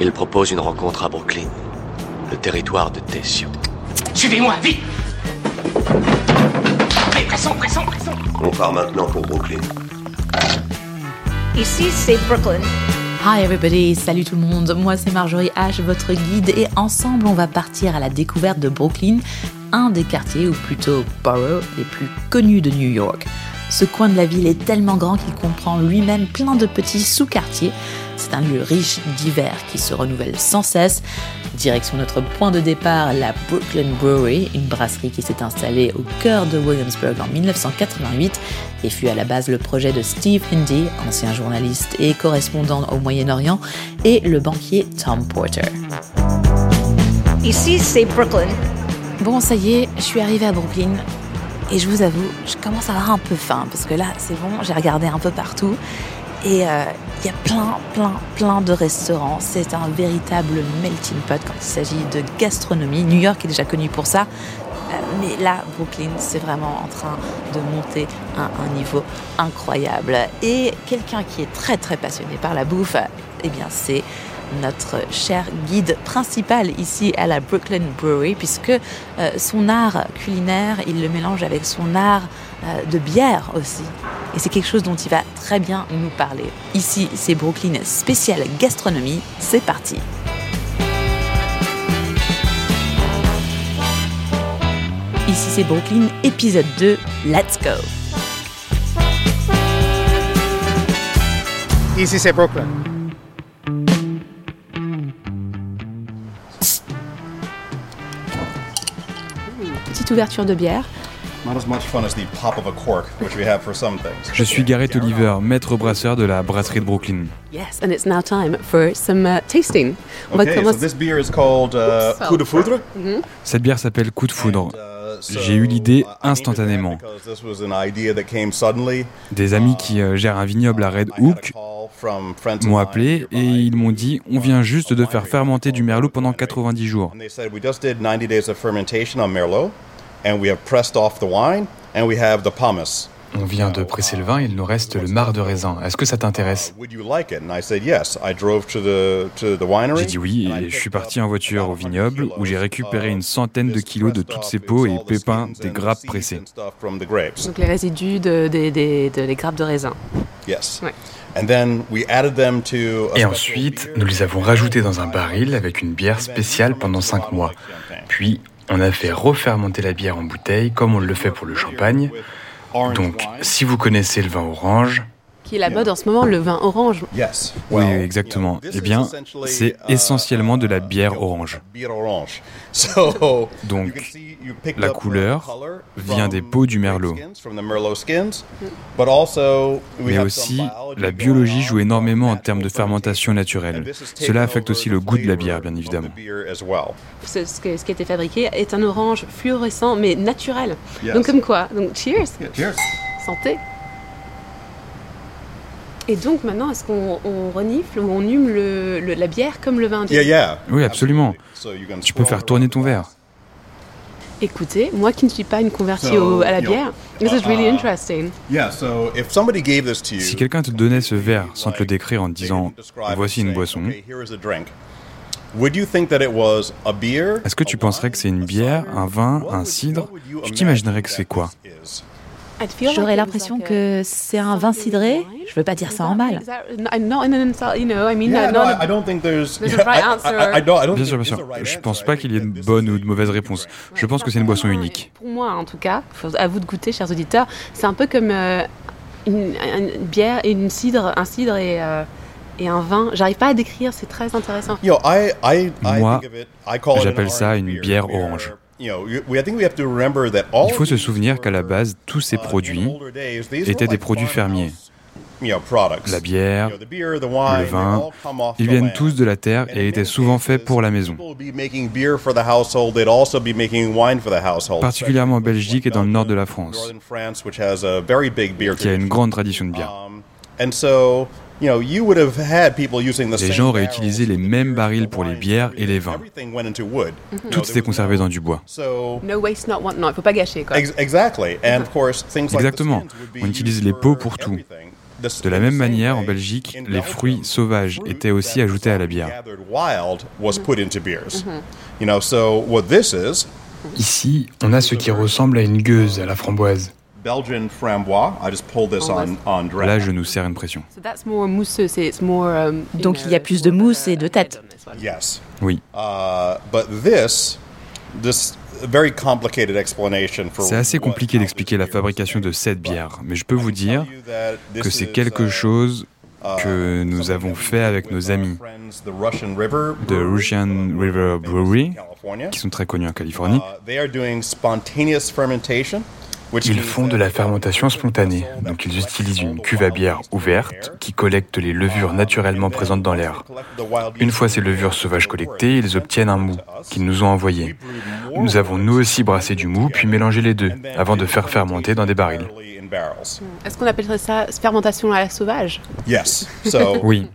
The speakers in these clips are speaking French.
Il propose une rencontre à Brooklyn, le territoire de Tessio. Suivez-moi, vite Allez, pressons, pressons, pressons On part maintenant pour Brooklyn. Ici, c'est Brooklyn. Hi everybody, salut tout le monde, moi c'est Marjorie H, votre guide, et ensemble on va partir à la découverte de Brooklyn, un des quartiers, ou plutôt borough, les plus connus de New York. Ce coin de la ville est tellement grand qu'il comprend lui-même plein de petits sous-quartiers. C'est un lieu riche, divers, qui se renouvelle sans cesse. Direction notre point de départ, la Brooklyn Brewery, une brasserie qui s'est installée au cœur de Williamsburg en 1988 et fut à la base le projet de Steve Hindy, ancien journaliste et correspondant au Moyen-Orient, et le banquier Tom Porter. Ici, c'est Brooklyn. Bon, ça y est, je suis arrivée à Brooklyn. Et je vous avoue, je commence à avoir un peu faim parce que là, c'est bon, j'ai regardé un peu partout. Et euh, il y a plein, plein, plein de restaurants. C'est un véritable melting pot quand il s'agit de gastronomie. New York est déjà connu pour ça. Euh, mais là, Brooklyn, c'est vraiment en train de monter à un niveau incroyable. Et quelqu'un qui est très, très passionné par la bouffe, eh bien, c'est notre cher guide principal ici à la Brooklyn Brewery, puisque euh, son art culinaire, il le mélange avec son art de bière aussi. Et c'est quelque chose dont il va très bien nous parler. Ici, c'est Brooklyn spécial gastronomie. C'est parti. Ici, c'est Brooklyn, épisode 2. Let's go! Ici, c'est Brooklyn. Petite ouverture de bière. Je suis Gareth Oliver, maître brasseur de la brasserie de Brooklyn. Yes, and it's now time for some uh, tasting. Okay, so this beer is called uh, Coup de Foudre. Cette bière s'appelle Coup de foudre. Uh, J'ai eu l'idée instantanément. because this was an idea that came suddenly. Des amis qui euh, gèrent un vignoble à Red Hook m'ont appelé et ils m'ont dit on vient juste de faire fermenter du merlot pendant 90 jours. And they said we just did 90 days of fermentation on Merlot, and we have pressed off the wine, and we have the pomace. On vient de presser le vin, il nous reste le marc de raisin. Est-ce que ça t'intéresse? Would you like it? And I said yes. I drove to the to the winery. J'ai dit oui et je suis parti en voiture au about 100 vignoble où j'ai récupéré une of centaine de kilos de toutes ces peaux et pépins des grappes pressées. Donc les résidus de, les grappes de raisin. Yes. Ouais. And then we added them to a Et ensuite, nous les avons rajoutés dans un baril avec une bière spéciale pendant 5 mois. Puis, on a fait refermenter la bière en bouteille comme on le fait pour le champagne. Donc, si vous connaissez le vin orange, Qui est la mode en ce moment, le vin orange. Yes. Oui, exactement. Eh bien, essentially, c'est uh, essentiellement de la bière orange. beer orange. So, Donc, la couleur vient des peaux du merlot. Mais aussi, la biologie joue énormément en termes de fermentation naturelle. Cela affecte aussi the le goût de la bière, bien évidemment. Ce, ce que- ce qui a été fabriqué est un orange fluorescent mais naturel. Donc comme quoi Donc cheers Cheers. Santé Et donc maintenant, est-ce qu'on on renifle ou on hume le, le- la bière comme le vin indien? Yeah, yeah. Oui, absolument. So you can Tu peux faire tourner ton verre. Écoutez, moi qui ne suis pas une convertie So, au- à la bière, this is really interesting. Yeah, so if somebody gave this to you, Si quelqu'un te donnait ce verre sans te le décrire en te disant voici une saying, boisson, okay, here is a drink. Would you think that it was a beer, est-ce que tu penserais que c'est une bière, un vin, un would- cidre? Tu t'imaginerais imagine que c'est quoi? J'aurais l'impression que c'est un vin cidré. Je veux pas dire ça en mal. Bien think sûr, bien sûr. Je pense pas qu'il y ait de this bonne ou de mauvaise réponse. drink. Je pense que c'est une boisson unique. Pour moi, en tout cas, à vous de goûter, chers auditeurs, c'est un peu comme euh, une, une bière, une cidre, un cidre et, euh, et un vin. J'arrive pas à décrire, c'est très intéressant. Moi, j'appelle ça orange une beer, bière orange. Il faut se souvenir qu'à la base, tous ces uh, produits étaient des produits fermiers. La bière, le vin, ils viennent tous de la terre et étaient souvent faits pour la maison. Particulièrement en Belgique et dans le nord de la France, qui a une grande tradition de bière. And so, you know, you would have had people using the Les same gens auraient barrels utilisé les for the mêmes barils the pour les bières et les vins. Everything went into wood. You know, Tout était conservé dans du bois. So, No waste, not want, non, il faut pas gâcher, quoi. ex- exactly. And of course, things like the Exactement. skins would be On utilise les peaux pour tout. De la même manière, en Belgique, les fruits sauvages étaient aussi ajoutés à la bière. Ici, on a ce qui ressemble à une gueuse à la framboise. Là, je nous sers une pression. um, Donc il y a plus de mousse et de tête. Oui. C'est assez compliqué d'expliquer la fabrication de cette bière, mais je peux vous dire que c'est quelque chose que nous avons fait avec nos amis de Russian River Brewery, qui sont très connus en Californie. Ils font de la fermentation spontanée, donc ils utilisent une cuve à bière ouverte qui collecte les levures naturellement présentes dans l'air. Une fois ces levures sauvages collectées, ils obtiennent un mou qu'ils nous ont envoyé. Nous avons nous aussi brassé du mou puis mélangé les deux avant de faire fermenter dans des barils. Est-ce qu'on appellerait ça fermentation à la sauvage? Oui.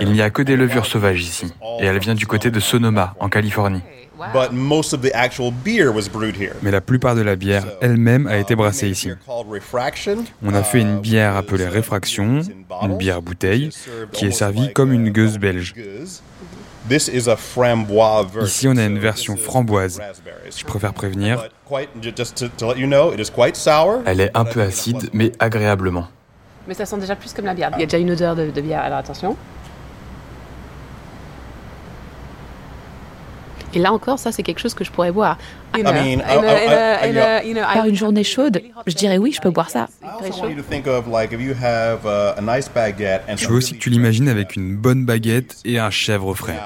Il n'y a que des levures sauvages ici, et elle vient du côté de Sonoma, en Californie. Mais la plupart de la bière elle-même a été brassée ici. On a fait une bière appelée réfraction, une bière bouteille, qui est servie comme une gueuse belge. Ici, on a une version framboise. Je préfère prévenir. Elle est un peu acide, mais agréablement. Mais ça sent déjà plus comme la bière. Il y a déjà une odeur de, de bière, alors attention. Et là encore, ça, c'est quelque chose que je pourrais boire. Par une journée chaude, je dirais oui, je peux boire ça. Je veux aussi que tu l'imagines avec une bonne baguette et un chèvre frais.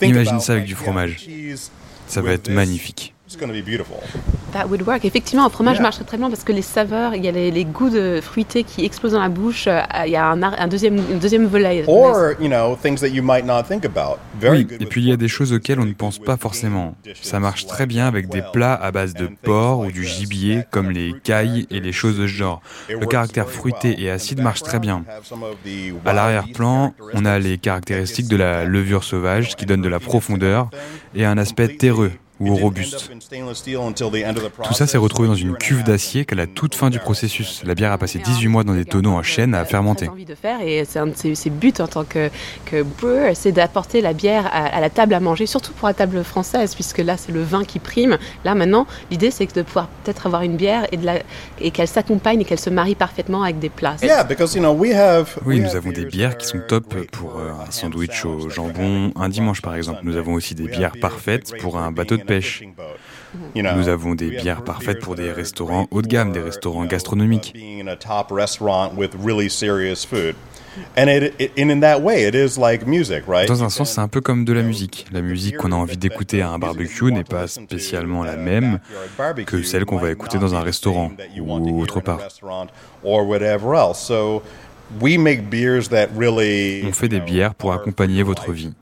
Imagine ça avec du fromage. Ça va être magnifique. That would work. Effectivement, un fromage marcherait très bien parce que les saveurs, il y a les, goûts de fruités qui explosent dans la bouche. euh, Il y a un, ar- un deuxième, une deuxième volet. Or, you know, things that you might not think about. Very Oui, good et puis il y a des choses auxquelles on ne pense pas forcément. Ça marche très bien avec des plats à base de porc ou du gibier comme les cailles et les choses de ce genre. Le caractère fruité et acide marche très bien. À l'arrière-plan, on a les caractéristiques de la levure sauvage qui donne de la profondeur et un aspect terreux ou robuste. Tout ça s'est retrouvé dans une cuve d'acier qu'à la toute fin du processus. La bière a passé 18 mois dans des tonneaux en chêne à fermenter. J'ai envie de faire et c'est un de ses, buts en tant que, que brewer, c'est d'apporter la bière à, à la table à manger, surtout pour la table française, puisque là c'est le vin qui prime. Là maintenant, l'idée c'est de pouvoir peut-être avoir une bière et, de la, et qu'elle s'accompagne et qu'elle se marie parfaitement avec des plats. Yeah, because you know we have. Oui, nous avons des bières qui sont top pour euh, uh, un sandwich au jambon un dimanche par exemple. Nous avons aussi des bières parfaites pour un bateau de pêche. Nous avons des bières parfaites pour des restaurants haut de gamme, des restaurants gastronomiques. Dans un sens, c'est un peu comme de la musique. La musique qu'on a envie d'écouter à un barbecue n'est pas spécialement la même que celle qu'on va écouter dans un restaurant ou autre part. Or whatever else. So we make beers that really On fait des bières pour accompagner votre vie.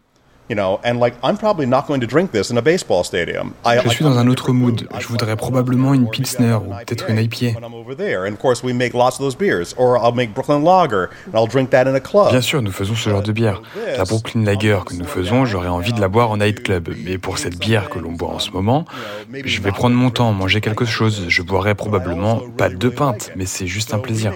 You know, and like I'm probably not going to drink this in a baseball stadium. I, Je suis dans un autre mood. Je voudrais probablement une Pilsner ou peut-être une IPA. When I'm over there, and of course we make lots of those beers. Or I'll make Brooklyn Lager and I'll drink that in a club. Bien sûr, nous faisons ce genre de bière. La Brooklyn Lager que nous faisons, j'aurais envie de la boire en nightclub. Mais pour cette bière que l'on boit en ce moment, je vais prendre mon temps, manger quelque chose. Je boirai probablement pas deux pintes, mais c'est juste un plaisir.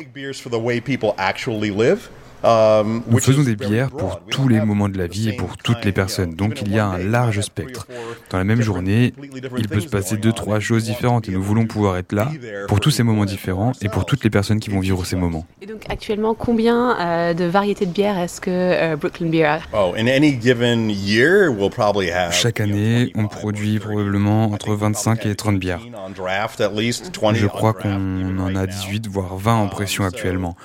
Nous faisons des bières pour tous les moments de la vie et pour toutes les personnes, donc il y a un large spectre. Dans la même journée, il peut se passer deux, trois choses différentes et nous voulons pouvoir être là pour tous ces moments différents et pour toutes les personnes qui vont vivre ces moments. Et donc actuellement, combien euh, de variétés de bières est-ce que euh, Brooklyn Beer a? Oh, in any given year, we'll probably have. Chaque année, on produit probablement entre 25 et 30 bières. 20 Je crois qu'on en a 18, voire 20 en pression actuellement.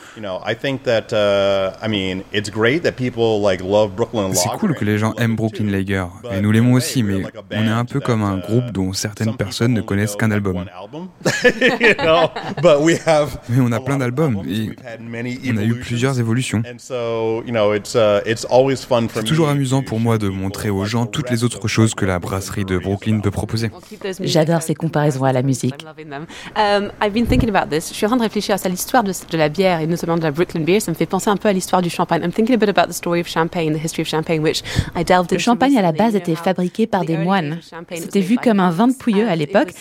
You know, I think that uh, I mean, it's great that people like love Brooklyn C'est cool que les gens aiment Brooklyn Lager, et nous l'aimons aussi, mais on est un peu comme un groupe dont certaines personnes ne connaissent qu'un album. You know, but we have Mais on a plein d'albums, et We've had many on a eu plusieurs évolutions. And so, you know, it's uh, it's always fun for C'est toujours amusant to pour moi de montrer aux gens the toutes les autres of choses que la brasserie de Brooklyn peut proposer. J'adore ces comparaisons à la musique. Um, I've been thinking about this. Je suis en train de réfléchir à ça, l'histoire de, de la bière et notamment de la Brooklyn Beer. Ça me fait penser un peu à l'histoire du champagne. I'm thinking a bit about the story of champagne, the history of champagne, which I delved Le into champagne à la base était fabriqué par des moines. C'était vu comme un vin de pouilleux à l'époque,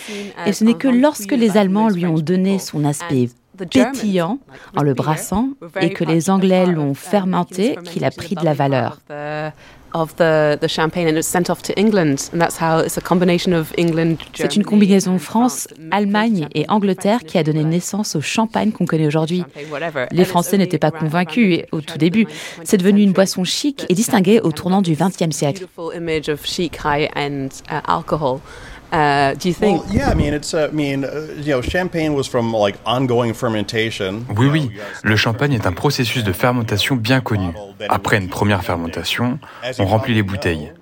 et ce n'est que lorsque les Allemands lui ont donné son aspect pétillant en le brassant et que les Anglais l'ont fermenté, qu'il a pris de la valeur. C'est une combinaison France, Allemagne et Angleterre qui a donné naissance au champagne qu'on connaît aujourd'hui. Les Français n'étaient pas convaincus au tout début. C'est devenu une boisson chic et distinguée au tournant du XXe siècle. Uh, do you think? Well, yeah, I mean, it's, uh, I mean, uh, you know, champagne was from like ongoing fermentation. Oui, oui. Le champagne est un processus de fermentation bien connu. Après une première fermentation, on remplit les bouteilles.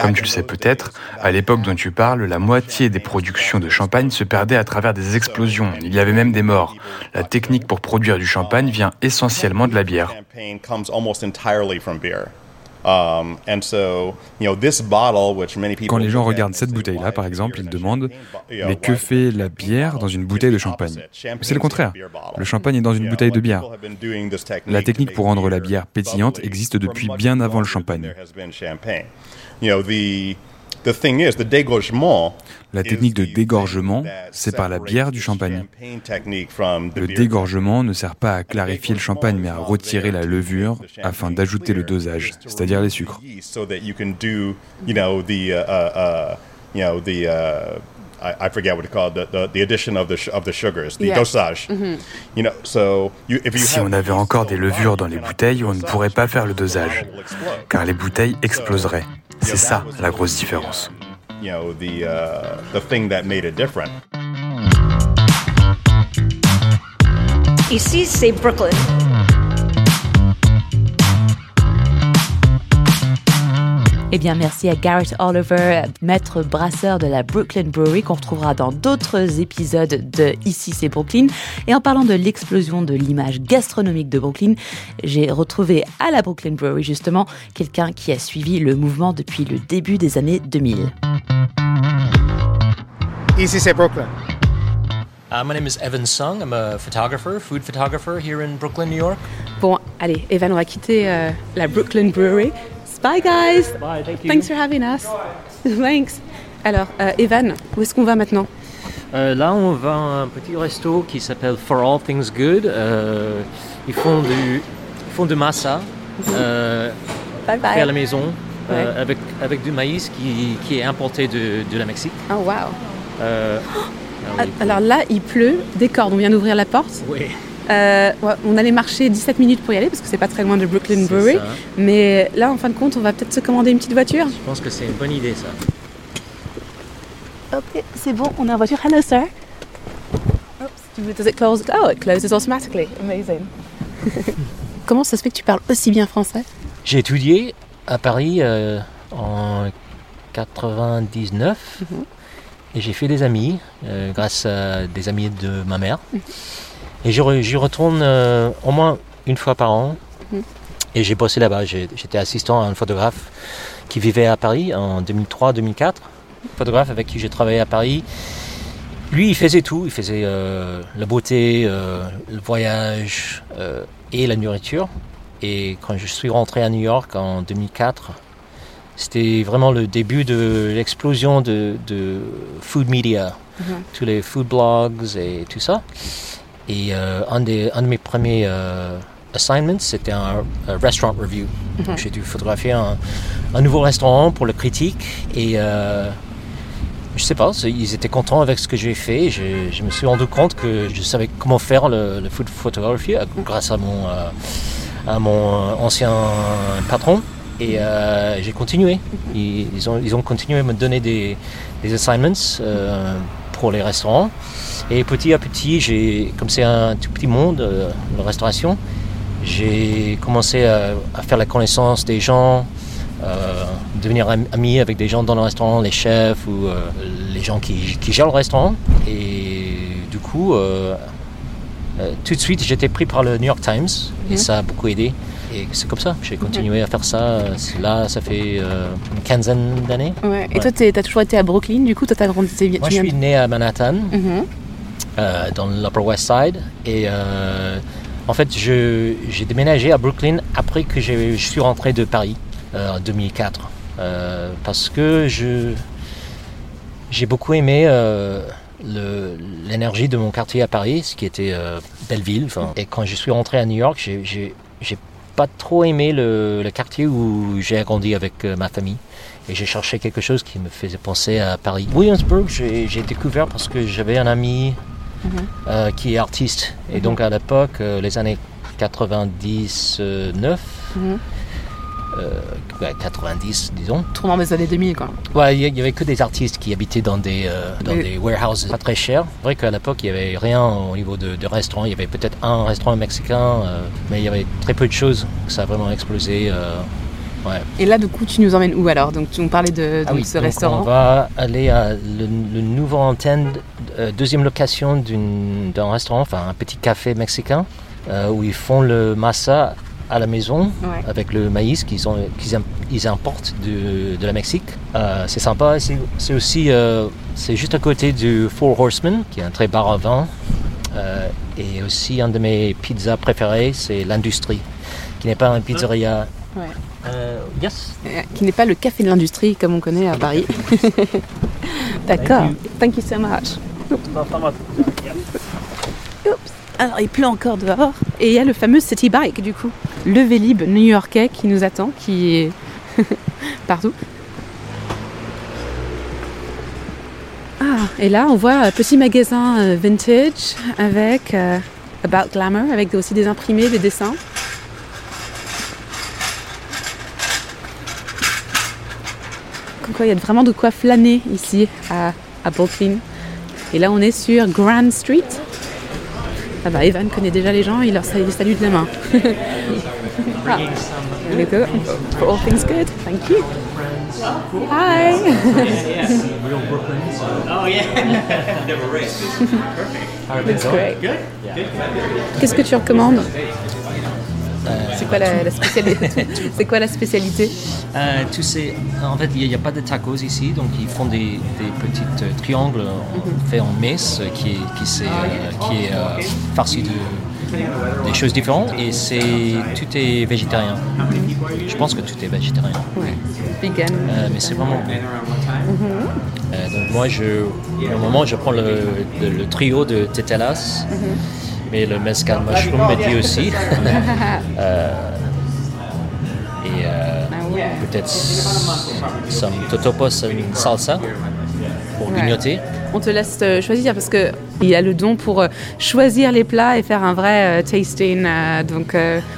Comme tu le sais peut-être, à l'époque dont tu parles, la moitié des productions de champagne se perdait à travers des explosions. Il y avait même des morts. La technique pour produire du champagne vient essentiellement de la bière. Um, Quand les gens regardent cette bouteille-là, par exemple, ils demandent Mais que fait la bière dans une bouteille de champagne? C'est le contraire. Le champagne est dans une bouteille de bière. La technique pour rendre la bière pétillante existe depuis bien avant le champagne. La technique de dégorgement, c'est par la bière du champagne. Le dégorgement ne sert pas à clarifier le champagne, mais à retirer la levure afin d'ajouter le dosage, c'est-à-dire les sucres. Si on avait encore des levures dans les bouteilles, on ne pourrait pas faire le dosage, car les bouteilles exploseraient. C'est ça la grosse différence. Ici, c'est Brooklyn. Eh bien, merci à Garrett Oliver, maître brasseur de la Brooklyn Brewery, qu'on retrouvera dans d'autres épisodes de Ici c'est Brooklyn. Et en parlant de l'explosion de l'image gastronomique de Brooklyn, j'ai retrouvé à la Brooklyn Brewery justement quelqu'un qui a suivi le mouvement depuis le début des années 2000. Ici c'est Brooklyn. Uh, my name is Evan Sung. I'm a photographer, food photographer here in Brooklyn, New York. Bon, allez, Evan, on va quitter euh, la Brooklyn Brewery Bye guys. Bye, thank you. Thanks for having us. Thanks. Alors, euh, Evan, où est-ce qu'on va maintenant? Euh, Là, on va à un petit resto qui s'appelle For All Things Good. Euh, ils font du, ils font de massa euh, bye bye. à la maison euh, avec, avec du maïs qui, qui est importé de, de la Mexique. Oh wow. Euh, ah Alors là, il pleut, décorde. On vient d'ouvrir la porte. Oui. Euh, on allait marcher 17 minutes pour y aller parce que c'est pas très loin de Brooklyn Brewery. Mais là, en fin de compte, on va peut-être se commander une petite voiture. Je pense que c'est une bonne idée, ça. Ok, c'est bon, on est en voiture. Hello, sir. Oops, does it close? Oh, it closes automatically. Amazing. Comment ça se fait que tu parles aussi bien français? J'ai étudié à Paris euh, en 99 mhm. et j'ai fait des amis euh, grâce à des amis de ma mère. Mhm. Et j'y retourne euh, au moins une fois par an. Mhm. Et j'ai bossé là-bas. J'étais assistant à un photographe qui vivait à Paris en 2003-2004. Photographe avec qui j'ai travaillé à Paris. Lui, il faisait tout. Il faisait euh, la beauté, euh, le voyage et la nourriture. Et quand je suis rentré à New York en 2004, c'était vraiment le début de l'explosion de, food media, mhm. tous les food blogs et tout ça. Et euh, un, des, un de mes premiers euh, assignments, c'était un, restaurant review. Mhm. J'ai dû photographier un, un, nouveau restaurant pour le critique. Et euh, je sais pas, ils étaient contents avec ce que j'ai fait. Je, je, me suis rendu compte que je savais comment faire le, le food photography grâce à mon, à mon ancien patron. Et j'ai continué. Ils, ont, ils ont continué à me donner des, des assignments pour les restaurants. Et petit à petit, j'ai, comme c'est un tout petit monde, euh, la restauration, j'ai commencé à, faire la connaissance des gens, euh, devenir ami avec des gens dans le restaurant, les chefs ou euh, les gens qui, qui, gèrent le restaurant. Et du coup, tout de suite, j'étais pris par le New York Times et mhm. ça a beaucoup aidé. Et c'est comme ça, j'ai continué à faire ça. Là, ça fait une quinzaine d'années. Et toi, tu as toujours été à Brooklyn, du coup, toi, as grandi. Moi, je suis né à Manhattan. Mhm. Euh, dans l'Upper West Side. Et euh, en fait, j'ai déménagé à Brooklyn après que je suis rentré de Paris euh, en 2004. parce que j'ai beaucoup aimé le- l'énergie de mon quartier à Paris, ce qui était euh, Belleville. enfin. Et quand je suis rentré à New York, j'ai- j'ai j'ai pas trop aimé le, le quartier où j'ai grandi avec euh, ma famille. Et j'ai cherché quelque chose qui me faisait penser à Paris. Williamsburg, j'ai découvert parce que j'avais un ami euh, qui est artiste. Et donc à l'époque, euh, les années 99, Mhm. Euh, ouais, 90 disons, Tournant des années 2000, quoi. Ouais, il y- il y avait que des artistes qui habitaient dans des, euh, dans des warehouses pas très chers. C'est vrai qu'à l'époque, il n'y avait rien au niveau de, de restaurants. Il y avait peut-être un restaurant mexicain, euh, mais il y avait très peu de choses. Ça a vraiment explosé. euh, ouais. Et là, du coup, tu nous emmènes où alors? Donc, tu nous parlais de Ah oui, ce donc restaurant. on va aller à le, le nouveau antenne, euh, deuxième location d'un restaurant, enfin un petit café mexicain, euh, où ils font le massa à la maison Ouais. avec le maïs qu'ils ont- qu'ils im- ils importent de, de la Mexique. Euh, c'est sympa. C'est c'est aussi, euh, c'est juste à côté du Four Horsemen, qui est un très bar à vin. Euh, et aussi un de mes pizzas préférés, c'est l'Industrie, qui n'est pas un pizzeria. Ouais. Yes. Qui n'est pas le café de l'industrie comme on connaît à Paris. D'accord. Thank you so much. Oups. Alors, il pleut encore dehors. Et il y a le fameux City Bike, du coup. Le Vélib new-yorkais qui nous attend, qui est partout. Ah, et là, on voit un petit magasin euh, vintage avec euh, About Glamour, avec aussi des imprimés, des dessins. Il y a vraiment de quoi flâner ici à, à Brooklyn. Et là, on est sur Grand Street. Ah bah, Evan connaît déjà les gens, il leur salue de la main. ah. For all things good. Thank you. Hi. That's great. Qu'est-ce que tu recommandes? C'est quoi la, la spécialité C'est quoi la spécialité? Euh, en fait, il n'y a, pas de tacos ici, donc ils font des, des petites euh, triangles euh, faits en messe euh, qui est, qui, c'est, euh, qui est euh, farci de des choses différentes et c'est tout est végétarien. Je pense que tout est végétarien, Ouais. Vegan. Euh, mais c'est vraiment. Euh, donc moi, je, au moment, je prends le, le- le trio de tetelas, mais le mezcal mushroom me dit aussi. Euh, et Ah peut-être some totopos and salsa pour Ouais. On te laisse euh, choisir parce que il a le don pour euh, choisir les plats et faire un vrai euh, tasting. donc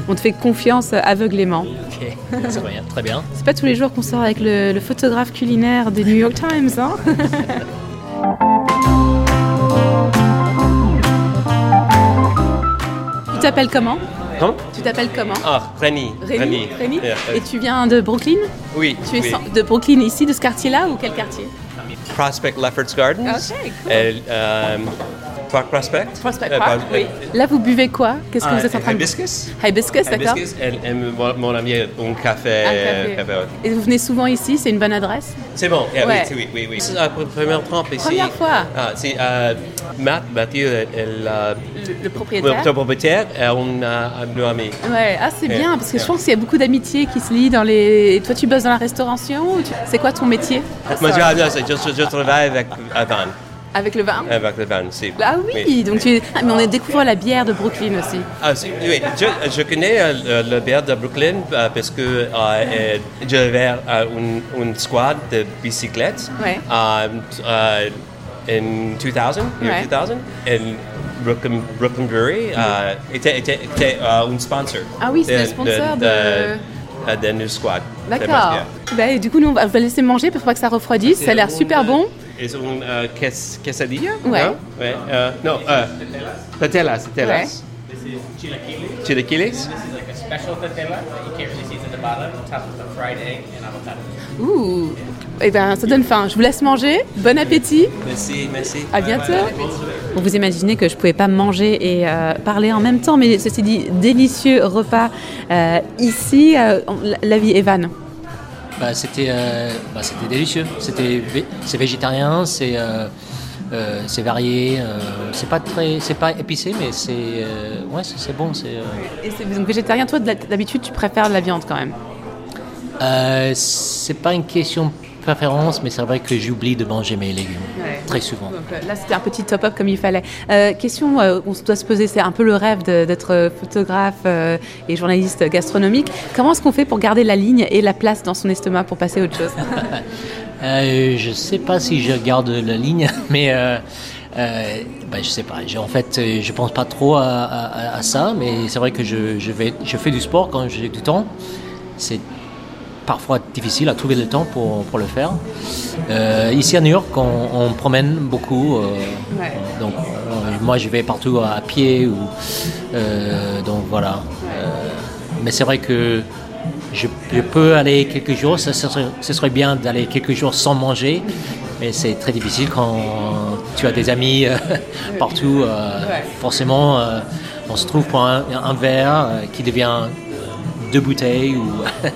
on te fait confiance aveuglément. Ok, c'est bien, très bien. C'est pas tous les jours qu'on sort avec le, le photographe culinaire des New York Times, hein Tu t'appelles comment? Comment? Tu t'appelles comment? Ah, Rémi. Rémi. Et tu viens de Brooklyn? Oui, Tu es oui. de Brooklyn ici, de ce quartier-là ou quel quartier? Prospect Lefferts Gardens. Ok, cool. Et, euh, Park Prospect? Prospect Euh, Park, euh, oui. Là, vous buvez quoi? Qu'est-ce que ah, vous êtes en train de Hibiscus? Hibiscus, d'accord. Hibiscus. Et, et mon, mon ami a un café. Un café. ouais. Et vous venez souvent ici, c'est une bonne adresse? C'est bon, yeah, Ouais. oui, oui, oui, oui. C'est la première trempe ici. Première fois. Ah, c'est euh, Matt, Mathieu, et la- Le, le le propriétaire propriétaire, et on a un de nos amis. Ouais, ah c'est Yeah, bien parce que je pense qu'il y a beaucoup d'amitié qui se lie dans les. Et toi, tu bosses dans la restauration ou tu- C'est quoi ton métier? Moi, je, je, je, je travaille avec un van, Avec le vin avec le van, c'est. Ah oui, donc tu. Ah, mais on découvre la bière de Brooklyn aussi. Ah, oui, je, je connais euh, le bière de Brooklyn euh, parce que euh, j'avais euh, une, une squad de bicyclettes Ouais. in 2000, year Ouais. 2000, et Brooklyn, Brooklyn Brewery euh, était, était, était un sponsor. Ah oui, c'est le sponsor de- de, de, Squad. D'accord. Bah, et du coup, nous, on va on va laisser manger pour pas que ça refroidisse. Ça a l'air super bon. Ils ont euh, ques- quesadilla? Ouais. Non, ouais, euh, non euh, Patelas, Patelas. Chilaquiles? Ouh. Eh ben, ça donne faim. Je vous laisse manger. Bon appétit. Merci, merci. À bientôt. Bon, vous imaginez que je pouvais pas manger et euh, parler en même temps, mais ceci dit, délicieux repas euh, ici. euh, la- la vie Evan. Bah, c'était, euh, bah, c'était délicieux. C'était, c'est végétarien, c'est, euh, euh, c'est varié. c'est pas très, c'est pas épicé, mais c'est, ouais, c'est, c'est bon. C'est, Et c'est donc végétarien. Toi, d'habitude, tu préfères de la viande quand même? C'est pas une question préférence, mais c'est vrai que j'oublie de manger mes légumes très souvent. Donc, euh, là, c'était un petit top-up comme il fallait. Euh, question, euh, on doit se poser, c'est un peu le rêve d'être photographe euh, et journaliste gastronomique. Comment est-ce qu'on fait pour garder la ligne et la place dans son estomac pour passer à autre chose? Je sais pas si je garde la ligne, mais euh, ben, je sais pas. En fait, je pense pas trop à, à- à ça, mais c'est vrai que je, je vais, je fais du sport quand j'ai du temps. C'est parfois difficile à trouver le temps pour, pour le faire. Euh, ici à New York, on, on promène beaucoup. euh, Ouais. Donc, euh, moi, je vais partout à pied. Ou, euh, donc, voilà. Mais c'est vrai que je, je peux aller quelques jours. Ce, serait, ce serait bien d'aller quelques jours sans manger. Mais c'est très difficile quand tu as des amis partout. Ouais. Forcément, on se trouve pour un, un verre qui devient deux bouteilles. Ou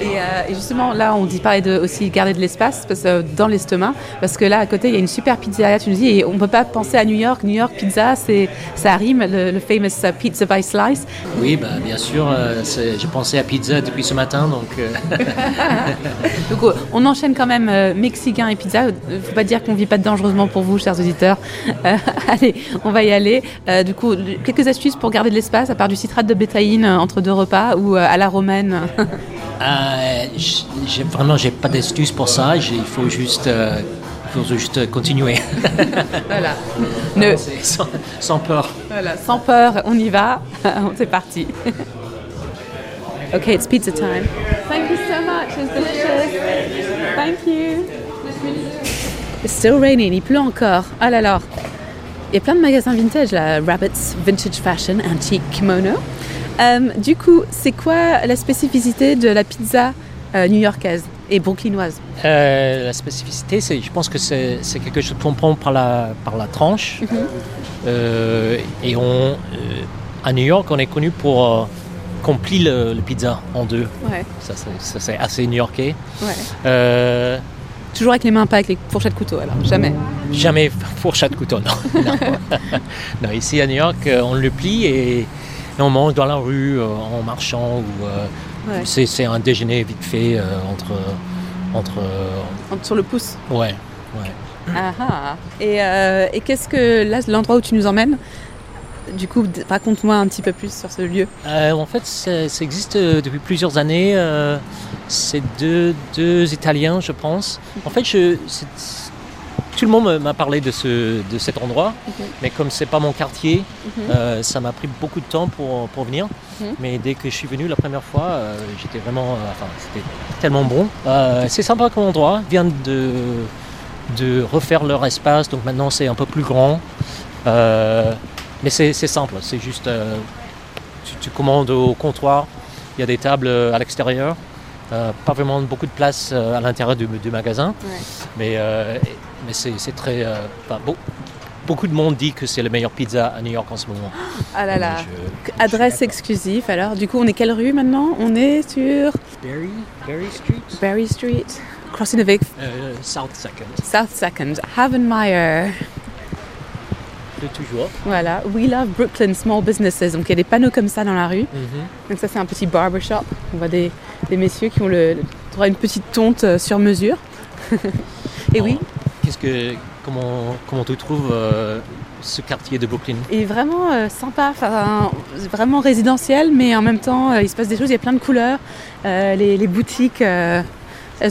Et, euh, et justement, là, on dit pareil de aussi garder de l'espace parce, que, dans l'estomac, parce que là, à côté, il y a une super pizzeria. Tu nous dis, et on peut pas penser à New York. New York pizza, c'est ça rime, le, le famous uh, pizza by slice. oui, bah, bien sûr. euh, c'est- J'ai pensé à pizza depuis ce matin. Donc, euh, Donc, euh, on enchaîne quand même euh, mexicain et pizza. Euh, Faut pas dire qu'on vit pas dangereusement pour vous, chers auditeurs. Euh, allez, on va y aller. Euh, du coup, quelques astuces pour garder de l'espace, à part du citrate de bétaïne euh, entre deux repas ou euh, à la romaine. Euh, j'ai vraiment, j'ai pas d'astuce pour ça. Il faut juste, euh, faut juste continuer. voilà. Ne- sans, sans peur. Voilà, sans peur, on y va. C'est parti. okay, it's pizza time. Thank you so much. It's delicious. Thank you. It's still raining. Il pleut encore. Ah là là. Il y a plein de magasins vintage là. Rabbits Vintage Fashion, Antique Kimono. Euh, du coup, c'est quoi la spécificité de la pizza euh, new-yorkaise et brooklynoise Euh, la spécificité, c'est, je pense que c'est, quelque chose qu'on prend par la, par la tranche. Euh, et on, à New York, on est connu pour qu'on plie le, le pizza en deux. Ouais. Ça, c'est, assez new-yorkais. Ouais. Toujours avec les mains, pas avec les fourchettes couteau alors. Jamais. Jamais fourchette couteau, non. non. Non, Ici à New York, on le plie et, et on mange dans la rue euh, en marchant. Ou, euh, Ouais. c'est, un déjeuner vite fait euh, entre. entre euh, Sur le pouce. ouais, ouais. Ah ah. Et, euh, et qu'est-ce que là, l'endroit où tu nous emmènes? Du coup, raconte-moi un petit peu plus sur ce lieu. Euh, en fait, ça, ça existe depuis plusieurs années. euh, c'est deux, deux Italiens, je pense. En fait, je, tout le monde m'a parlé de, ce, de cet endroit, mais comme c'est pas mon quartier, euh, ça m'a pris beaucoup de temps pour, pour venir. Mhm. Mais dès que je suis venu la première fois, euh, j'étais vraiment, euh, enfin, c'était tellement bon. C'est sympa comme endroit. Ils viennent de, de refaire leur espace, donc maintenant c'est un peu plus grand. Mais c'est simple, c'est juste tu, tu commandes au comptoir, il y a des tables à l'extérieur, pas vraiment beaucoup de place à l'intérieur du, du magasin, mais, mais c'est très... euh, beau- beaucoup de monde dit que c'est la meilleure pizza à New York en ce moment. Ah là là. Je- Adresse exclusive. Alors, du coup, on est quelle rue maintenant? On est sur Berry, Berry Street? Berry Street, crossing avec Euh, South Second, South Second, Havenmeyer. de toujours. Voilà, We Love Brooklyn Small Businesses. Donc, il y a des panneaux comme ça dans la rue. Donc, ça, c'est un petit barbershop. On voit des, des messieurs qui ont le, le- une petite tonte euh, sur mesure. Et oui, Qu'est-ce que, comment, comment tu trouves euh, ce quartier de Brooklyn? Et vraiment euh, sympa, enfin, vraiment résidentiel, mais en même temps, euh, il se passe des choses, il y a plein de couleurs. Les, les boutiques, elles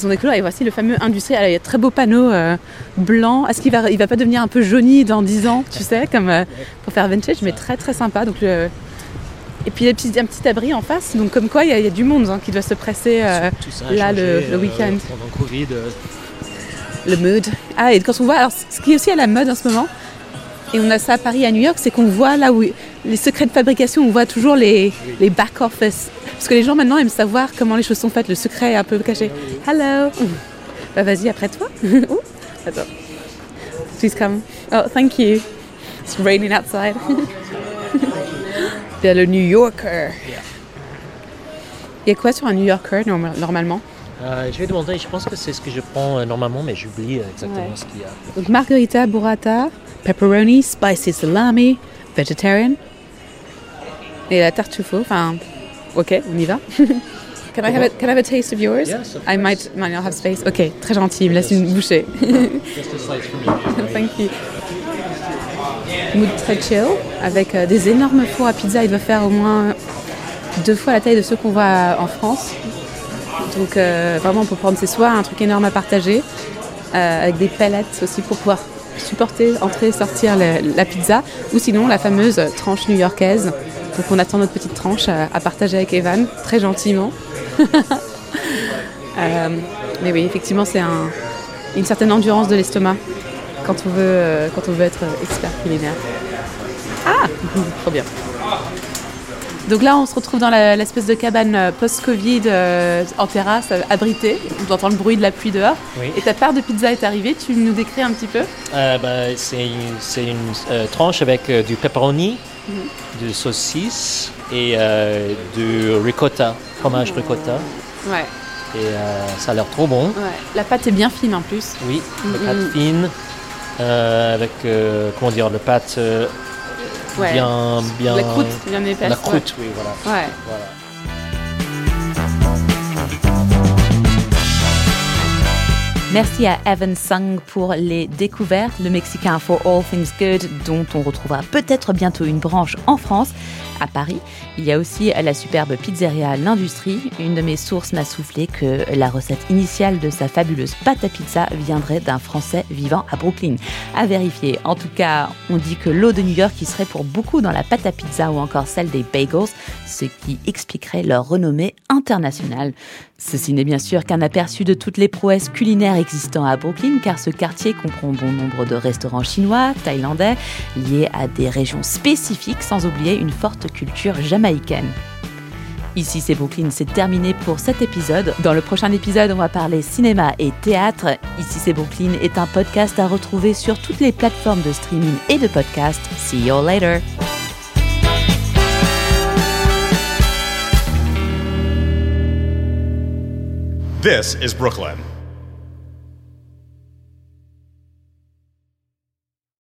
ont des couleurs. Et voici le fameux industriel. Il y a de très beaux panneaux blancs. Est-ce qu'il va, il va pas devenir un peu jauni dans 10 ans, tu sais, comme pour faire vintage, mais très très sympa. Donc, le- Et puis il y a un petit, un petit abri en face, donc comme quoi il y a, il y a du monde hein, qui doit se presser euh, Tout ça a là changé, le, le euh, week-end. pendant Covid. euh, Le mood. Ah, et quand on voit, alors ce qui est aussi à la mode en ce moment, et on a ça à Paris, à New York, c'est qu'on voit là où les secrets de fabrication, on voit toujours les, les back-office. Parce que les gens maintenant aiment savoir comment les choses sont faites, le secret est un peu caché. Hello Bah vas-y, après toi. Ouh, attends. Please come. Oh, thank you. It's raining outside. Il y a le New Yorker. Il y a quoi sur un New Yorker norma- normalement? Euh, je vais demander, je pense que c'est ce que je prends euh, normalement, mais j'oublie euh, exactement Ouais. ce qu'il y a. Donc margarita, burrata, pepperoni, spicy salami, vegetarian. Et la tartufo, enfin, ok, on y va. Can I have a, can I have a taste of yours? Yes, of I might, might not have space. Ok, très gentil, il me laisse une bouchée. Just a slice for me. Thank you. Mood très chill, avec euh, des énormes fours à pizza. Il doit faire au moins deux fois la taille de ceux qu'on voit en France. Donc euh, vraiment, peut prendre ses soirs, un truc énorme à partager, euh, avec des palettes aussi pour pouvoir supporter, entrer, sortir le- la pizza, ou sinon la fameuse tranche new-yorkaise. Donc on attend notre petite tranche à, à partager avec Evan, très gentiment. Euh, mais oui, effectivement, c'est un- une certaine endurance de l'estomac quand on euh, quand on veut être expert culinaire. Ah, trop bien. Donc là, on se retrouve dans la- l'espèce de cabane euh, post-Covid euh, en terrasse, euh, abritée. On entend le bruit de la pluie dehors. Oui. Et ta part de pizza est arrivée. Tu nous décris un petit peu Euh, bah, c'est une, euh, tranche avec du pepperoni, Mhm. du saucisse et du ricotta, fromage ricotta. Ouais. Et ça a l'air trop bon. ouais. La pâte est bien fine en plus. Oui, la Mhm. pâte fine, euh, avec, comment dire, le pâte Ouais. bien, bien... La croûte bien épaisse. La ouais. croûte, oui, voilà. Ouais. voilà. Merci à Evan Sung pour les découvertes, le Mexicain For All Things Good, dont on retrouvera peut-être bientôt une branche en France. À Paris, il y a aussi la superbe pizzeria L'Industrie. Une de mes sources m'a soufflé que la recette initiale de sa fabuleuse pâte à pizza viendrait d'un Français vivant à Brooklyn. À vérifier. En tout cas, on dit que l'eau de New York y serait pour beaucoup dans la pâte à pizza ou encore celle des bagels, ce qui expliquerait leur renommée internationale. Ceci n'est bien sûr qu'un aperçu de toutes les prouesses culinaires existant à Brooklyn, car ce quartier comprend bon nombre de restaurants chinois, thaïlandais, liés à des régions spécifiques, sans oublier une culture jamaïcaine. Ici c'est Brooklyn, c'est terminé pour cet épisode. Dans le prochain épisode, on va parler cinéma et théâtre. Ici c'est Brooklyn est un podcast à retrouver sur toutes les plateformes de streaming et de podcast. See you later. This is Brooklyn.